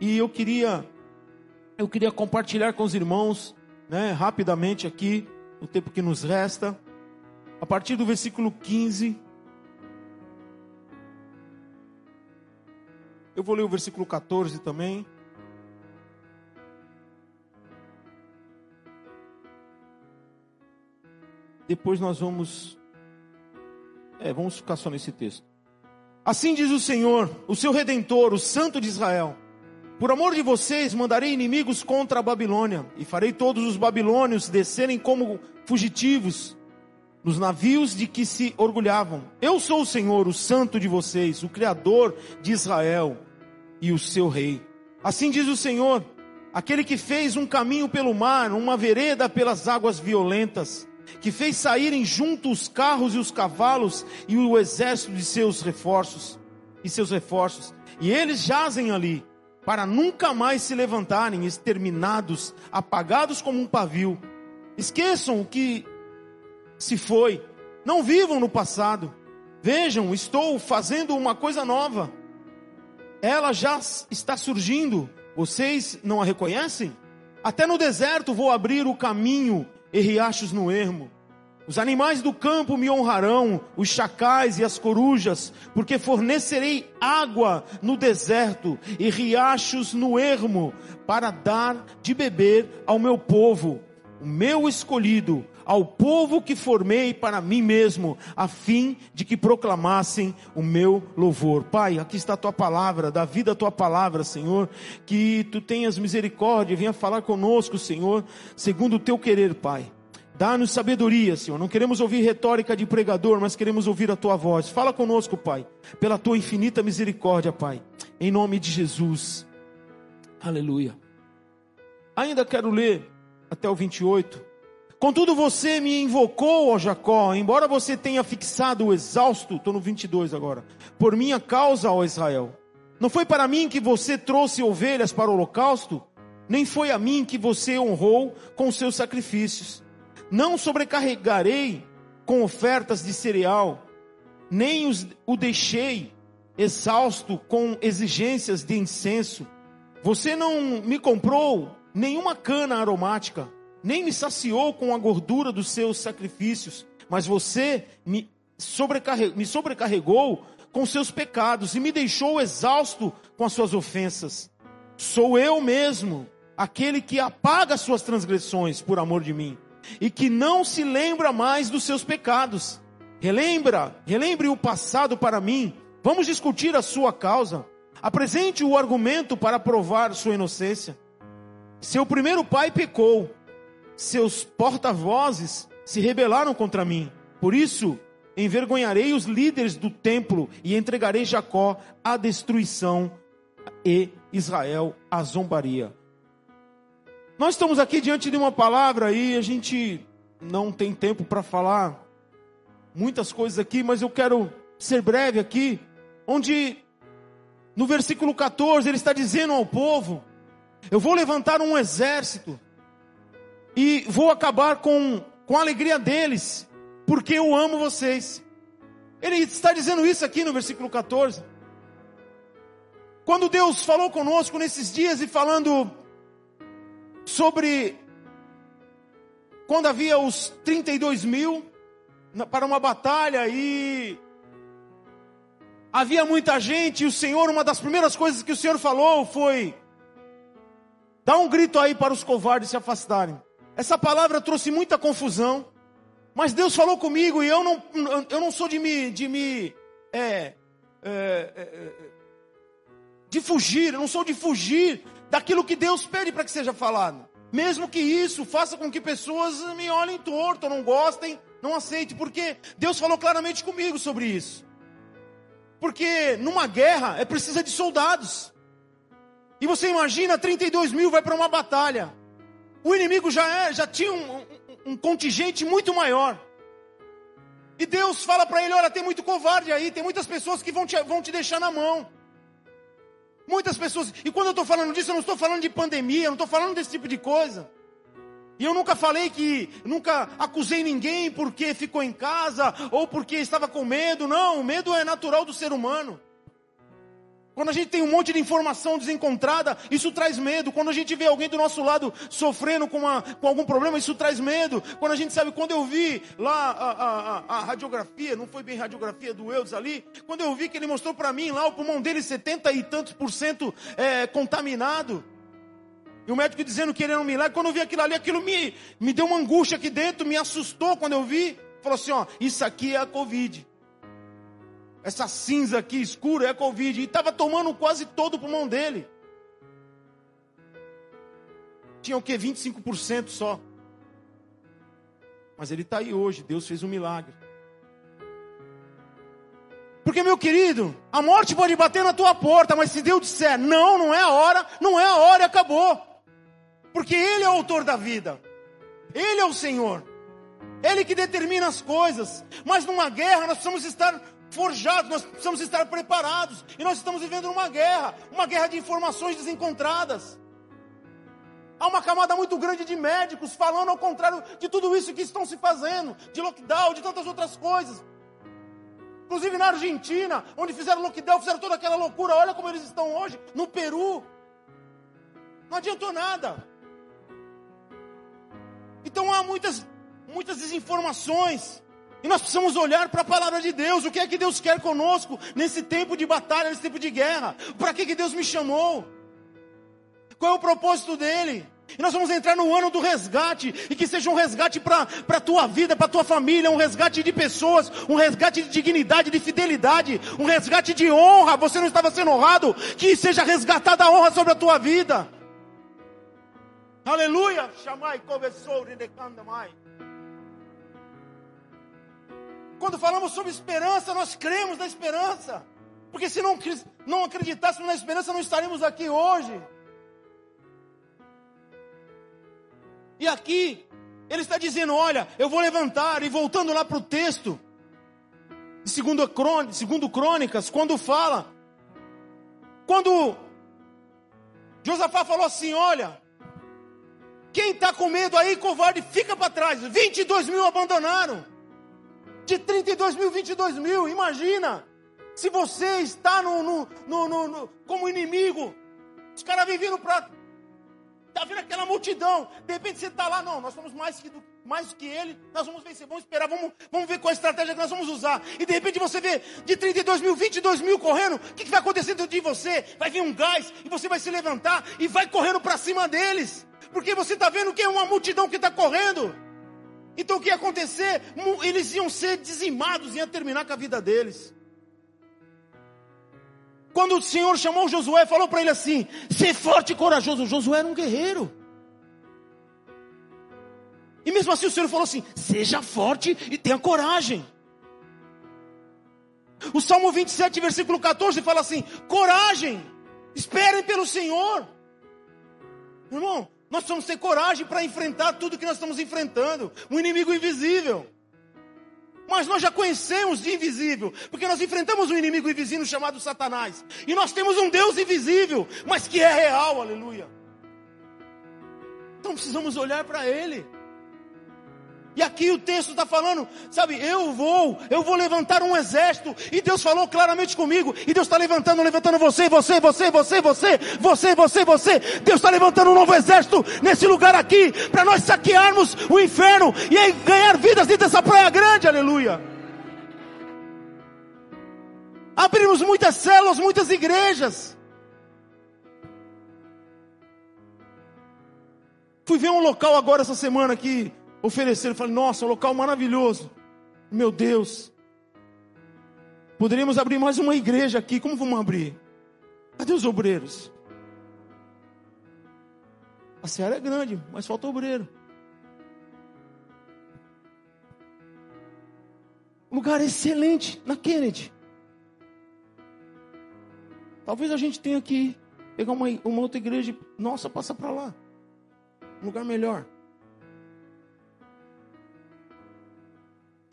E eu queria eu queria compartilhar com os irmãos, né, rapidamente aqui, no tempo que nos resta, a partir do versículo 15. Eu vou ler o versículo 14 também. Depois nós vamos. É, vamos ficar só nesse texto. Assim diz o Senhor, o seu redentor, o Santo de Israel. Por amor de vocês, mandarei inimigos contra a Babilônia, e farei todos os babilônios descerem como fugitivos nos navios de que se orgulhavam. Eu sou o Senhor, o Santo de vocês, o Criador de Israel e o seu Rei. Assim diz o Senhor, aquele que fez um caminho pelo mar, uma vereda pelas águas violentas que fez saírem junto os carros e os cavalos e o exército de seus reforços e seus reforços, e eles jazem ali para nunca mais se levantarem, exterminados, apagados como um pavio. Esqueçam o que se foi, não vivam no passado. Vejam, estou fazendo uma coisa nova. Ela já está surgindo. Vocês não a reconhecem? Até no deserto vou abrir o caminho e riachos no ermo. Os animais do campo me honrarão, os chacais e as corujas, porque fornecerei água no deserto e riachos no ermo, para dar de beber ao meu povo, o meu escolhido, ao povo que formei para mim mesmo, a fim de que proclamassem o meu louvor. Pai, aqui está a tua palavra, dá vida a tua palavra, Senhor, que tu tenhas misericórdia, venha falar conosco, Senhor, segundo o teu querer, Pai. Dá-nos sabedoria, Senhor. Não queremos ouvir retórica de pregador, mas queremos ouvir a tua voz. Fala conosco, Pai, pela tua infinita misericórdia, Pai. Em nome de Jesus. Aleluia. Ainda quero ler até o 28. Contudo, você me invocou, ó Jacó, embora você tenha fixado o exausto, estou no 22 agora, por minha causa, ó Israel. Não foi para mim que você trouxe ovelhas para o holocausto, nem foi a mim que você honrou com seus sacrifícios. Não sobrecarregarei com ofertas de cereal, nem os, o deixei exausto com exigências de incenso. Você não me comprou nenhuma cana aromática nem me saciou com a gordura dos seus sacrifícios, mas você me, sobrecarregou, me sobrecarregou com seus pecados e me deixou exausto com as suas ofensas. Sou eu mesmo, aquele que apaga as suas transgressões por amor de mim e que não se lembra mais dos seus pecados. Relembra, relembre o passado para mim. Vamos discutir a sua causa. Apresente o argumento para provar sua inocência. Seu primeiro pai pecou seus porta-vozes se rebelaram contra mim. Por isso, envergonharei os líderes do templo e entregarei Jacó à destruição e Israel à zombaria. Nós estamos aqui diante de uma palavra e a gente não tem tempo para falar muitas coisas aqui, mas eu quero ser breve aqui, onde no versículo 14 ele está dizendo ao povo: Eu vou levantar um exército e vou acabar com, com a alegria deles, porque eu amo vocês. Ele está dizendo isso aqui no versículo 14. Quando Deus falou conosco nesses dias e falando sobre quando havia os 32 mil para uma batalha e havia muita gente, e o Senhor, uma das primeiras coisas que o Senhor falou foi: dá um grito aí para os covardes se afastarem. Essa palavra trouxe muita confusão, mas Deus falou comigo e eu não, eu não sou de me, de me, é, é, é, é, de fugir, eu não sou de fugir daquilo que Deus pede para que seja falado. Mesmo que isso faça com que pessoas me olhem torto, não gostem, não aceitem, porque Deus falou claramente comigo sobre isso. Porque numa guerra é precisa de soldados. E você imagina 32 mil vai para uma batalha. O inimigo já, é, já tinha um, um, um contingente muito maior. E Deus fala para ele: olha, tem muito covarde aí, tem muitas pessoas que vão te, vão te deixar na mão. Muitas pessoas. E quando eu estou falando disso, eu não estou falando de pandemia, eu não estou falando desse tipo de coisa. E eu nunca falei que, nunca acusei ninguém porque ficou em casa ou porque estava com medo. Não, o medo é natural do ser humano. Quando a gente tem um monte de informação desencontrada, isso traz medo. Quando a gente vê alguém do nosso lado sofrendo com, uma, com algum problema, isso traz medo. Quando a gente sabe, quando eu vi lá a, a, a, radiografia, não foi bem radiografia do Eudes ali, quando eu vi que ele mostrou para mim lá o pulmão dele 70 e tantos por cento é, contaminado. E o médico dizendo que ele era um milagre. Quando eu vi aquilo ali, aquilo me, me deu uma angústia aqui dentro, me assustou quando eu vi. Falou assim: ó, isso aqui é a Covid. Essa cinza aqui escura é Covid. E estava tomando quase todo o pulmão dele. Tinha o que? 25% só. Mas ele está aí hoje. Deus fez um milagre. Porque, meu querido, a morte pode bater na tua porta, mas se Deus disser não, não é a hora, não é a hora e acabou. Porque Ele é o autor da vida. Ele é o Senhor. Ele que determina as coisas. Mas numa guerra nós precisamos estar forjados, nós precisamos estar preparados. E nós estamos vivendo uma guerra, uma guerra de informações desencontradas. Há uma camada muito grande de médicos falando ao contrário de tudo isso que estão se fazendo, de lockdown, de tantas outras coisas. Inclusive na Argentina, onde fizeram lockdown, fizeram toda aquela loucura. Olha como eles estão hoje, no Peru. Não adiantou nada. Então há muitas, muitas desinformações. E nós precisamos olhar para a palavra de Deus. O que é que Deus quer conosco nesse tempo de batalha, nesse tempo de guerra? Para que, que Deus me chamou? Qual é o propósito dele? E nós vamos entrar no ano do resgate, e que seja um resgate para a tua vida, para a tua família, um resgate de pessoas, um resgate de dignidade, de fidelidade, um resgate de honra. Você não estava sendo honrado, que seja resgatada a honra sobre a tua vida. Aleluia! Chamai começou mais. Quando falamos sobre esperança, nós cremos na esperança. Porque se não, não acreditássemos na esperança, não estaríamos aqui hoje. E aqui, ele está dizendo: Olha, eu vou levantar, e voltando lá para o texto, segundo, segundo Crônicas, quando fala, quando Josafá falou assim: Olha, quem está com medo aí, covarde, fica para trás. 22 mil abandonaram. De 32 mil, 22 mil. Imagina. Se você está no, no, no, no como inimigo, os caras vêm vindo para. Está vindo aquela multidão. De repente você está lá, não, nós somos mais que, mais que ele, nós vamos vencer, vamos esperar, vamos, vamos ver qual a estratégia que nós vamos usar. E de repente você vê de 32 mil, 22 mil correndo, o que, que vai acontecer dentro de você? Vai vir um gás e você vai se levantar e vai correndo para cima deles porque você está vendo que é uma multidão que está correndo. Então o que ia acontecer? Eles iam ser dizimados, ia terminar com a vida deles. Quando o Senhor chamou Josué, falou para ele assim: ser forte e corajoso. Josué era um guerreiro. E mesmo assim o Senhor falou assim: seja forte e tenha coragem. O Salmo 27, versículo 14 fala assim: coragem, esperem pelo Senhor. Irmão, nós precisamos ter coragem para enfrentar tudo que nós estamos enfrentando um inimigo invisível. Mas nós já conhecemos de invisível, porque nós enfrentamos um inimigo invisível chamado Satanás. E nós temos um Deus invisível, mas que é real, aleluia. Então precisamos olhar para Ele. E aqui o texto está falando, sabe, eu vou, eu vou levantar um exército. E Deus falou claramente comigo. E Deus está levantando, levantando você, você, você, você, você, você, você, você. Deus está levantando um novo exército nesse lugar aqui, para nós saquearmos o inferno e ganhar vidas dentro dessa praia grande, aleluia. Abrimos muitas células, muitas igrejas. Fui ver um local agora essa semana aqui ofereceram. Falei, nossa, um local maravilhoso. Meu Deus. Poderíamos abrir mais uma igreja aqui. Como vamos abrir? Cadê os obreiros? A seara é grande, mas falta obreiro. lugar excelente na Kennedy. Talvez a gente tenha que pegar uma, uma outra igreja. Nossa, passa para lá. Um lugar melhor.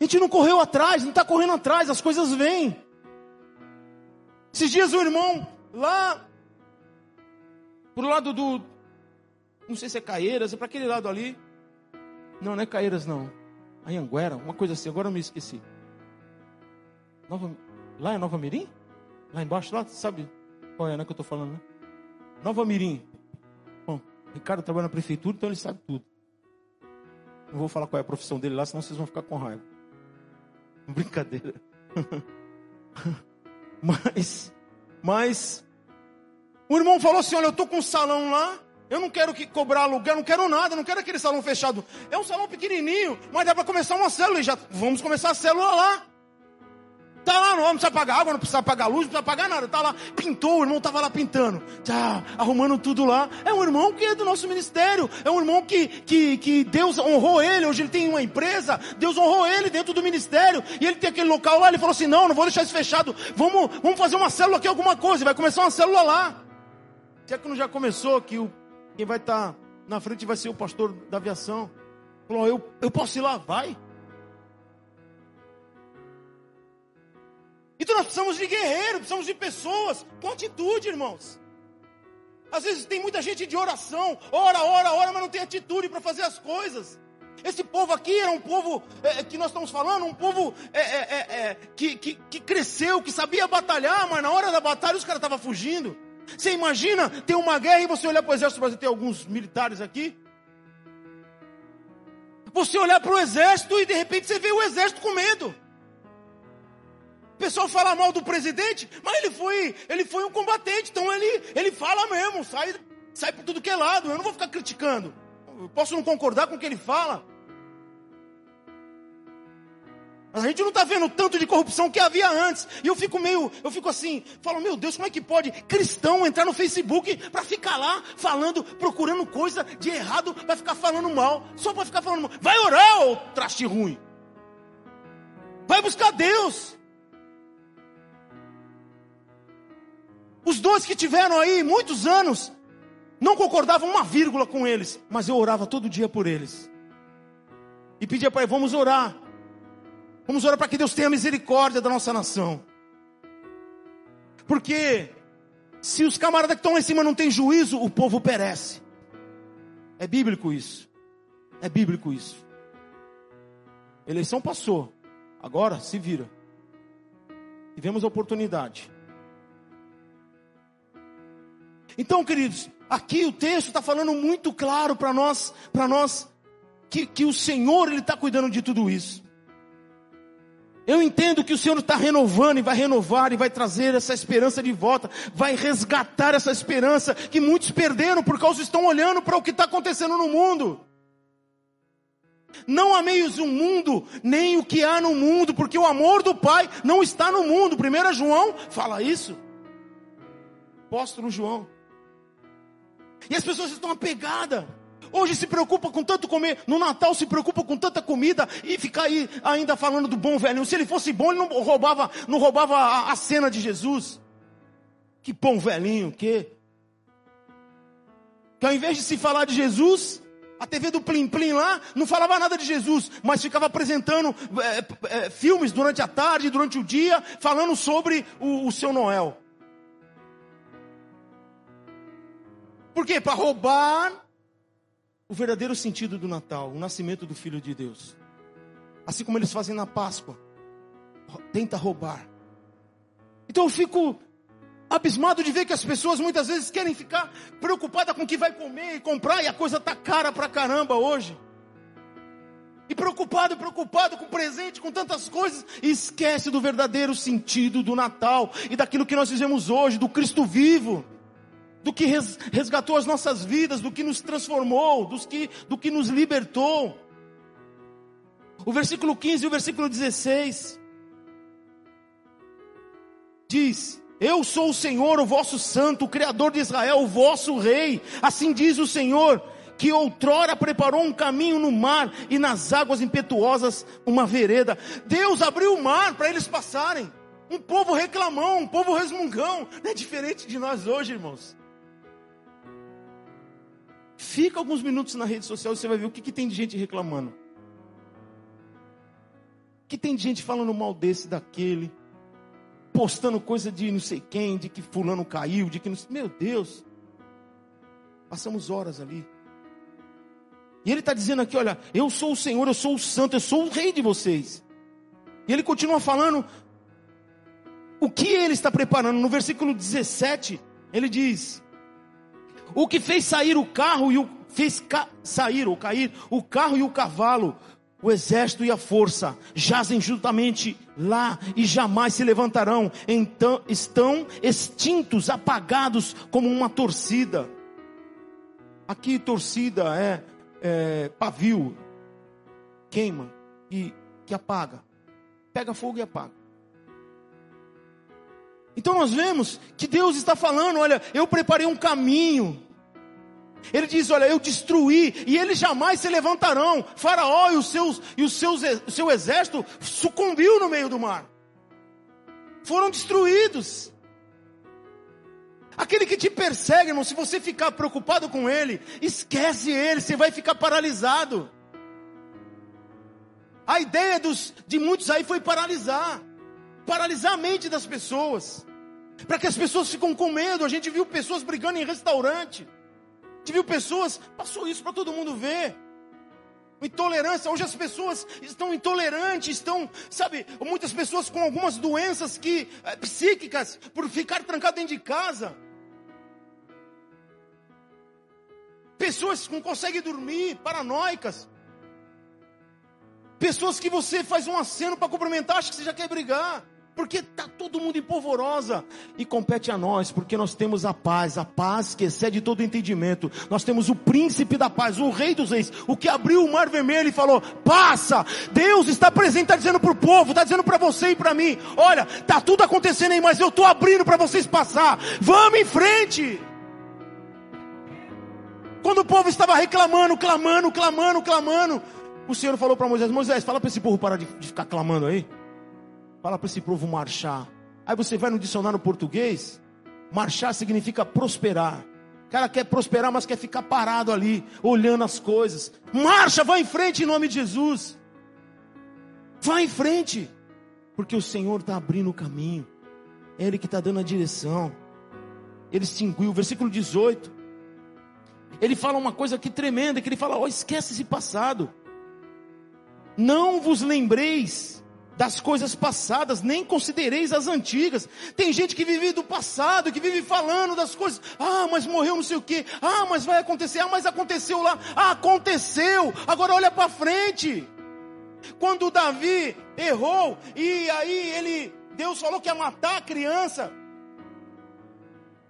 A gente não correu atrás, não está correndo atrás, as coisas vêm. Esses dias o irmão lá pro lado do não sei se é Caeiras, é para aquele lado ali. Não, não é Caeiras não. Anhanguera, uma coisa assim, agora eu me esqueci. Nova, lá é Nova Mirim? Lá embaixo, lá, sabe? qual é, né, que eu estou falando, né? Nova Mirim. Bom, Ricardo trabalha na prefeitura, então ele sabe tudo. Não vou falar qual é a profissão dele lá, senão vocês vão ficar com raiva. Brincadeira. mas, mas, o irmão falou assim: olha, eu estou com um salão lá, eu não quero que cobrar aluguel, não quero nada, não quero aquele salão fechado. É um salão pequenininho, mas dá para começar uma célula e já vamos começar a célula lá. Tá lá, não precisa pagar água, não precisa pagar luz, não precisa pagar nada. Tá lá, pintou, o irmão estava lá pintando, tá arrumando tudo lá. É um irmão que é do nosso ministério, é um irmão que, que, que Deus honrou ele. Hoje ele tem uma empresa, Deus honrou ele dentro do ministério. E ele tem aquele local lá, ele falou assim: não, não vou deixar isso fechado, vamos, vamos fazer uma célula aqui, alguma coisa. Vai começar uma célula lá. Se é que não já começou, que o, quem vai estar tá na frente vai ser o pastor da aviação. Falou, eu, eu posso ir lá? Vai. Então nós precisamos de guerreiros, precisamos de pessoas com atitude, irmãos. Às vezes tem muita gente de oração, ora, ora, ora, mas não tem atitude para fazer as coisas. Esse povo aqui era um povo é, que nós estamos falando, um povo é, é, é, que, que, que, cresceu, que sabia batalhar, mas na hora da batalha os caras estavam fugindo. Você imagina ter uma guerra e você olhar para o exército brasileiro, tem alguns militares aqui. Você olhar para o exército e de repente você vê o exército com medo. O pessoal fala mal do presidente, mas ele foi, ele foi um combatente, então ele, ele fala mesmo, sai, sai por tudo que é lado. Eu não vou ficar criticando. Eu posso não concordar com o que ele fala. Mas a gente não está vendo tanto de corrupção que havia antes. E eu fico meio, eu fico assim, falo, meu Deus, como é que pode cristão entrar no Facebook para ficar lá falando, procurando coisa de errado, vai ficar falando mal, só para ficar falando mal. Vai orar, ô traste ruim. Vai buscar Deus. Os dois que tiveram aí muitos anos, não concordavam uma vírgula com eles, mas eu orava todo dia por eles. E pedia para vamos orar. Vamos orar para que Deus tenha misericórdia da nossa nação. Porque se os camaradas que estão lá em cima não têm juízo, o povo perece. É bíblico isso. É bíblico isso. eleição passou. Agora se vira. Tivemos a oportunidade. Então, queridos, aqui o texto está falando muito claro para nós, para nós, que, que o Senhor ele está cuidando de tudo isso. Eu entendo que o Senhor está renovando e vai renovar e vai trazer essa esperança de volta, vai resgatar essa esperança que muitos perderam por causa estão olhando para o que está acontecendo no mundo. Não ameios o mundo, nem o que há no mundo, porque o amor do Pai não está no mundo. 1 João fala isso. Apóstolo João. E as pessoas estão apegadas. Hoje se preocupa com tanto comer, no Natal se preocupa com tanta comida e fica aí ainda falando do bom velhinho. Se ele fosse bom, ele não roubava, não roubava a, a cena de Jesus. Que bom velhinho, que que ao invés de se falar de Jesus, a TV do Plim Plim lá não falava nada de Jesus, mas ficava apresentando é, é, filmes durante a tarde, durante o dia, falando sobre o, o seu Noel. Por quê? Para roubar o verdadeiro sentido do Natal, o nascimento do Filho de Deus. Assim como eles fazem na Páscoa. Tenta roubar. Então eu fico abismado de ver que as pessoas muitas vezes querem ficar preocupadas com o que vai comer e comprar, e a coisa tá cara pra caramba hoje. E preocupado, preocupado com o presente, com tantas coisas, e esquece do verdadeiro sentido do Natal e daquilo que nós fizemos hoje, do Cristo vivo do que resgatou as nossas vidas, do que nos transformou, dos que, do que nos libertou. O versículo 15 e o versículo 16 diz: Eu sou o Senhor, o vosso santo, o Criador de Israel, o vosso rei. Assim diz o Senhor, que outrora preparou um caminho no mar e nas águas impetuosas uma vereda. Deus abriu o mar para eles passarem. Um povo reclamão, um povo resmungão. Não é diferente de nós hoje, irmãos. Fica alguns minutos na rede social e você vai ver o que, que tem de gente reclamando. O que tem de gente falando mal desse, daquele. Postando coisa de não sei quem, de que fulano caiu, de que não sei. Meu Deus. Passamos horas ali. E ele está dizendo aqui: olha, eu sou o Senhor, eu sou o Santo, eu sou o Rei de vocês. E ele continua falando o que ele está preparando. No versículo 17, Ele diz: O que fez sair o carro e o fez sair ou cair o carro e o cavalo, o exército e a força jazem juntamente lá e jamais se levantarão. Então estão extintos, apagados como uma torcida. Aqui torcida é, é pavio, queima e que apaga, pega fogo e apaga. Então nós vemos que Deus está falando: olha, eu preparei um caminho. Ele diz: olha, eu destruí e eles jamais se levantarão. Faraó e os seus e os seus o seu exército sucumbiu no meio do mar. Foram destruídos. Aquele que te persegue, irmão, se você ficar preocupado com ele, esquece ele, você vai ficar paralisado. A ideia dos, de muitos aí foi paralisar paralisar a mente das pessoas para que as pessoas ficam com medo. A gente viu pessoas brigando em restaurante. A gente viu pessoas, passou isso para todo mundo ver. Intolerância, hoje as pessoas estão intolerantes, estão, sabe, muitas pessoas com algumas doenças que é, psíquicas por ficar trancado dentro de casa. Pessoas que não conseguem dormir, paranoicas. Pessoas que você faz um aceno para cumprimentar, acha que você já quer brigar porque está todo mundo em polvorosa. E compete a nós, porque nós temos a paz, a paz que excede todo entendimento. Nós temos o príncipe da paz, o rei dos reis, o que abriu o mar vermelho e falou: passa. Deus está presente, está dizendo para o povo, está dizendo para você e para mim: olha, está tudo acontecendo aí, mas eu estou abrindo para vocês passar. Vamos em frente. Quando o povo estava reclamando, clamando, clamando, clamando, o Senhor falou para Moisés: Moisés, fala para esse povo parar de, de ficar clamando aí. Fala para esse povo marchar. Aí você vai no dicionário português, marchar significa prosperar. O cara quer prosperar, mas quer ficar parado ali, olhando as coisas. Marcha, vai em frente em nome de Jesus. Vai em frente, porque o Senhor está abrindo o caminho. É Ele que está dando a direção. Ele extinguiu, versículo 18. Ele fala uma coisa aqui tremenda, que ele fala: oh, esquece esse passado. Não vos lembreis das coisas passadas, nem considereis as antigas. Tem gente que vive do passado, que vive falando das coisas. Ah, mas morreu não sei o que. Ah, mas vai acontecer. Ah, mas aconteceu lá. Ah, aconteceu. Agora olha para frente. Quando Davi errou e aí ele Deus falou que ia matar a criança.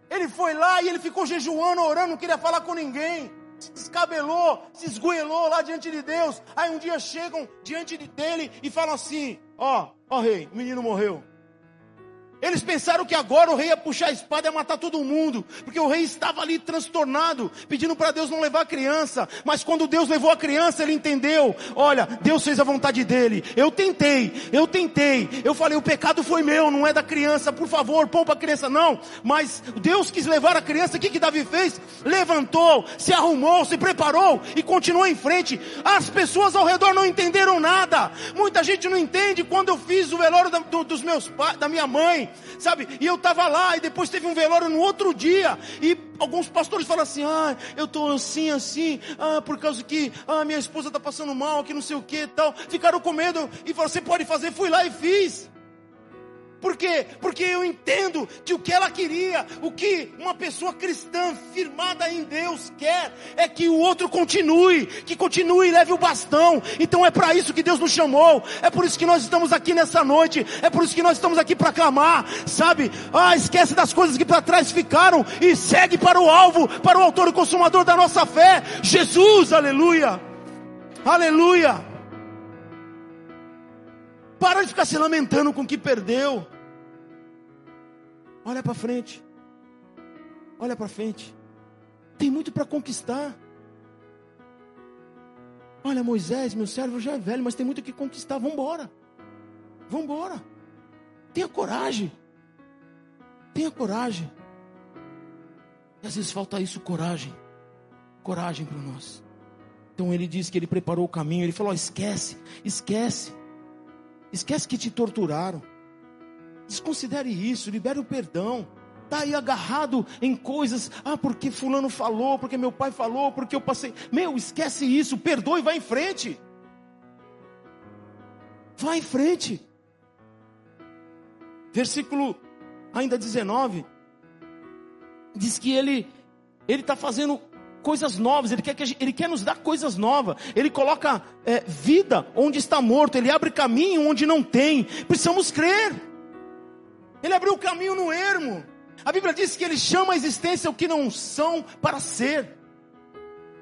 Ele foi lá e ele ficou jejuando, orando, não queria falar com ninguém se descabelou, se esgoelou lá diante de Deus. Aí um dia chegam diante dele e falam assim: Ó, ó rei, o menino morreu. Eles pensaram que agora o rei ia puxar a espada e ia matar todo mundo, porque o rei estava ali transtornado, pedindo para Deus não levar a criança. Mas quando Deus levou a criança, ele entendeu: olha, Deus fez a vontade dele. Eu tentei, eu tentei. Eu falei: o pecado foi meu, não é da criança, por favor, poupa a criança. Não, mas Deus quis levar a criança. O que, que Davi fez? Levantou, se arrumou, se preparou e continuou em frente. As pessoas ao redor não entenderam nada. Muita gente não entende. Quando eu fiz o velório da, do, dos meus da minha mãe, sabe? E eu estava lá e depois teve um velório no outro dia e alguns pastores falam assim: "Ah, eu estou assim assim, ah, por causa que ah, minha esposa está passando mal, que não sei o que, tal". Ficaram com medo e falaram: "Você pode fazer?". Fui lá e fiz. Por quê? Porque eu entendo que o que ela queria, o que uma pessoa cristã firmada em Deus quer, é que o outro continue, que continue e leve o bastão. Então é para isso que Deus nos chamou, é por isso que nós estamos aqui nessa noite, é por isso que nós estamos aqui para clamar, sabe? Ah, esquece das coisas que para trás ficaram e segue para o alvo, para o autor e consumador da nossa fé, Jesus, aleluia, aleluia. Para de ficar se lamentando com o que perdeu. Olha para frente. Olha para frente. Tem muito para conquistar. Olha, Moisés, meu servo já é velho, mas tem muito que conquistar. Vamos embora. Vamos embora. Tenha coragem. Tenha coragem. E às vezes falta isso, coragem. Coragem para nós. Então ele disse que ele preparou o caminho. Ele falou: esquece, esquece. Esquece que te torturaram. Desconsidere isso, libere o perdão. Está aí agarrado em coisas, ah, porque fulano falou, porque meu pai falou, porque eu passei. Meu, esquece isso, perdoe e vai em frente. Vai em frente. Versículo ainda 19. diz que ele ele está fazendo coisas novas, ele quer, que ele quer nos dar coisas novas, ele coloca é, vida onde está morto, ele abre caminho onde não tem, precisamos crer, ele abriu o caminho no ermo, a Bíblia diz que ele chama a existência o que não são para ser,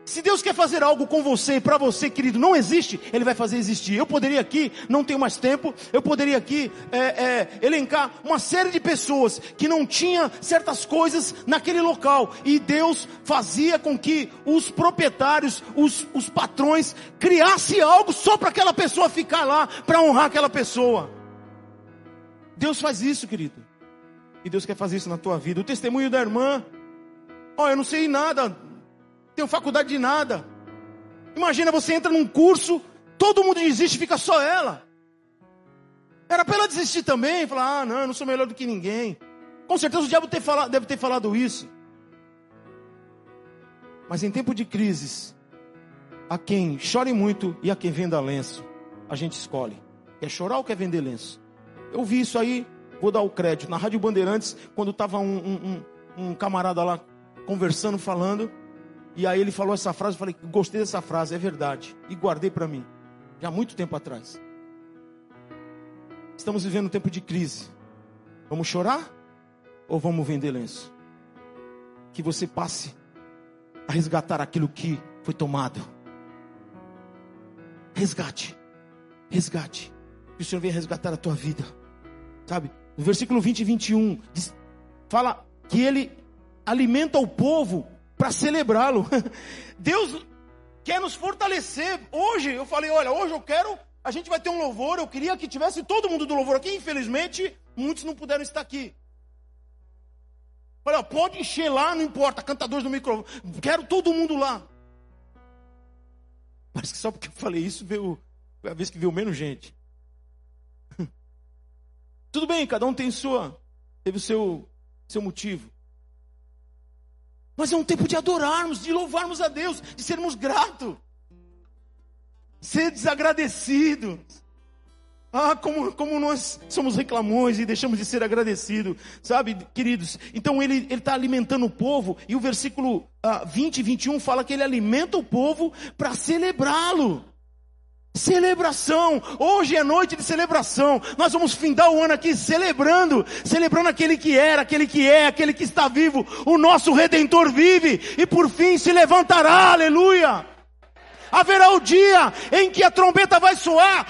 se Deus quer fazer algo com você e para você, querido, não existe, Ele vai fazer existir. Eu poderia aqui, não tenho mais tempo, eu poderia aqui é, é, elencar uma série de pessoas que não tinha certas coisas naquele local e Deus fazia com que os proprietários, os, os patrões, criassem algo só para aquela pessoa ficar lá, para honrar aquela pessoa. Deus faz isso, querido. E Deus quer fazer isso na tua vida. O testemunho da irmã, ó, oh, eu não sei nada tenho faculdade de nada. Imagina você entra num curso, todo mundo desiste, fica só ela. Era para ela desistir também, falar: ah, não, eu não sou melhor do que ninguém. Com certeza o diabo ter falado, deve ter falado isso. Mas em tempo de crises, a quem chore muito e a quem venda lenço, a gente escolhe. Quer chorar ou quer vender lenço? Eu vi isso aí, vou dar o crédito. Na Rádio Bandeirantes, quando estava um, um, um camarada lá conversando, falando, e aí ele falou essa frase, eu falei, gostei dessa frase, é verdade. E guardei para mim, já há muito tempo atrás. Estamos vivendo um tempo de crise. Vamos chorar ou vamos vender lenço? Que você passe a resgatar aquilo que foi tomado. Resgate. Resgate. Que o Senhor venha resgatar a tua vida. Sabe? No versículo 20 e 21, diz, fala que ele alimenta o povo para celebrá-lo. Deus quer nos fortalecer. Hoje eu falei, olha, hoje eu quero, a gente vai ter um louvor. Eu queria que tivesse todo mundo do louvor aqui. Infelizmente, muitos não puderam estar aqui. Olha, pode encher lá, não importa, cantadores do microfone. Quero todo mundo lá. Parece que só porque eu falei isso veio a vez que viu menos gente. Tudo bem, cada um tem sua, teve o seu, seu motivo. Mas é um tempo de adorarmos, de louvarmos a Deus, de sermos gratos, ser desagradecidos. Ah, como, como nós somos reclamões e deixamos de ser agradecidos, sabe, queridos? Então ele está alimentando o povo, e o versículo ah, 20 e 21 fala que ele alimenta o povo para celebrá-lo. Celebração, hoje é noite de celebração. Nós vamos findar o ano aqui celebrando, celebrando aquele que era, aquele que é, aquele que está vivo. O nosso redentor vive e por fim se levantará. Aleluia! Haverá o dia em que a trombeta vai soar.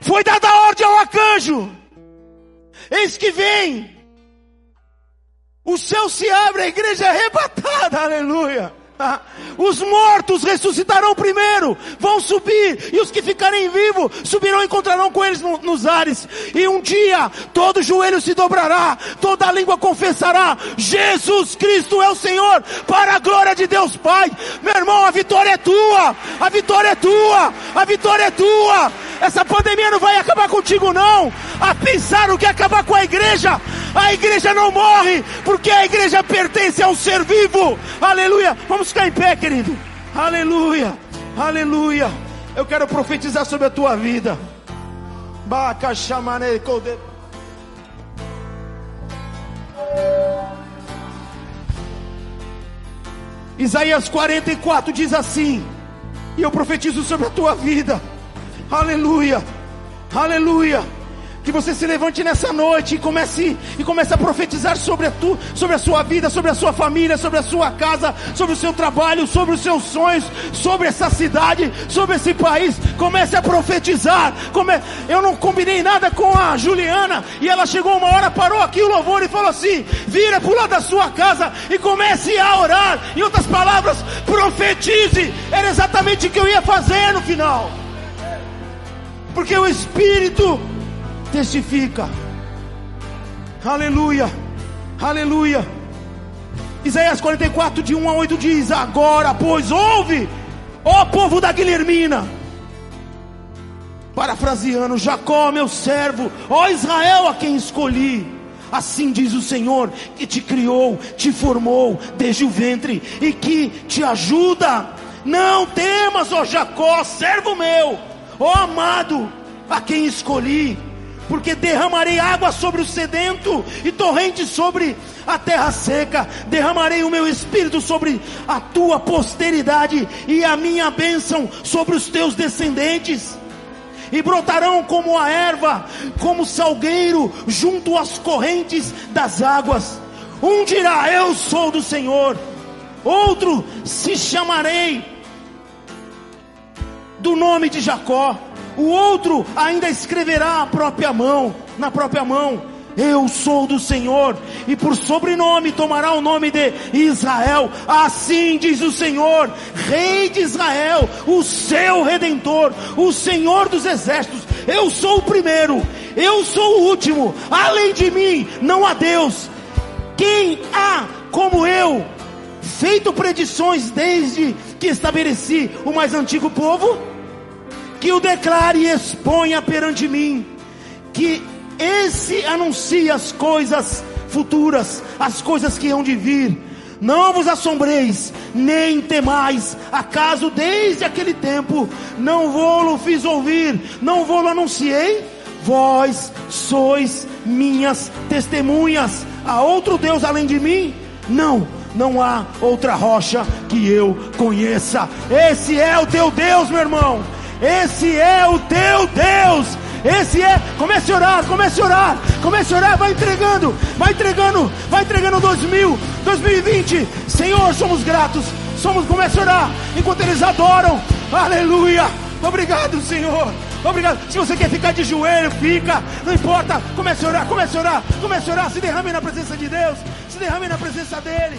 Foi dada a ordem ao arcanjo. Eis que vem o céu se abre, a igreja é arrebatada, aleluia. Os mortos ressuscitarão primeiro, vão subir, e os que ficarem vivos subirão e encontrarão com eles no, nos ares. E um dia todo joelho se dobrará, toda língua confessará: Jesus Cristo é o Senhor, para a glória de Deus Pai. Meu irmão, a vitória é tua, a vitória é tua, a vitória é tua. Essa pandemia não vai acabar contigo, não. A pensar o que acabar com a igreja, a igreja não morre, porque a igreja pertence ao ser vivo. Aleluia. Vamos ficar em pé, querido. Aleluia. Aleluia. Eu quero profetizar sobre a tua vida. Isaías 44 diz assim: E eu profetizo sobre a tua vida. Aleluia. Aleluia que você se levante nessa noite e comece, e comece a profetizar sobre a, tu, sobre a sua vida, sobre a sua família, sobre a sua casa, sobre o seu trabalho, sobre os seus sonhos, sobre essa cidade, sobre esse país. Comece a profetizar. Come... Eu não combinei nada com a Juliana e ela chegou uma hora, parou aqui o louvor e falou assim: vira para lado da sua casa e comece a orar. Em outras palavras, profetize. Era exatamente o que eu ia fazer no final. Porque o Espírito testifica. Aleluia, aleluia. Isaías 44, de 1 a 8 diz: Agora, pois, ouve, ó povo da Guilhermina. Parafraseando, Jacó, meu servo, ó Israel, a quem escolhi. Assim diz o Senhor, que te criou, te formou desde o ventre e que te ajuda. Não temas, ó Jacó, servo meu, ó amado, a quem escolhi porque derramarei água sobre o sedento e torrente sobre a terra seca. Derramarei o meu espírito sobre a tua posteridade e a minha bênção sobre os teus descendentes. E brotarão como a erva, como salgueiro junto às correntes das águas. Um dirá: Eu sou do Senhor. Outro se chamarei do nome de Jacó o outro ainda escreverá a própria mão, na própria mão. Eu sou do Senhor, e por sobrenome tomará o nome de Israel. Assim diz o Senhor, Rei de Israel, o seu redentor, o Senhor dos exércitos. Eu sou o primeiro, eu sou o último. Além de mim, não há Deus. Quem há como eu, feito predições desde que estabeleci o mais antigo povo? Que o declare e exponha perante mim, que esse anuncie as coisas futuras, as coisas que hão de vir. Não vos assombreis, nem temais, acaso desde aquele tempo não vou-lo fiz ouvir, não vou-lo anunciei? Vós sois minhas testemunhas. Há outro Deus além de mim? Não, não há outra rocha que eu conheça. Esse é o teu Deus, meu irmão. Esse é o teu Deus. Esse é. Comece a orar, comece a orar, comece a orar, vai entregando, vai entregando, vai entregando 2000, 2020. Senhor, somos gratos. Somos, comece a orar enquanto eles adoram. Aleluia. Obrigado, Senhor. Obrigado. Se você quer ficar de joelho, fica. Não importa. Comece a orar, comece a orar, comece a orar. Se derrame na presença de Deus. Se derrame na presença dEle.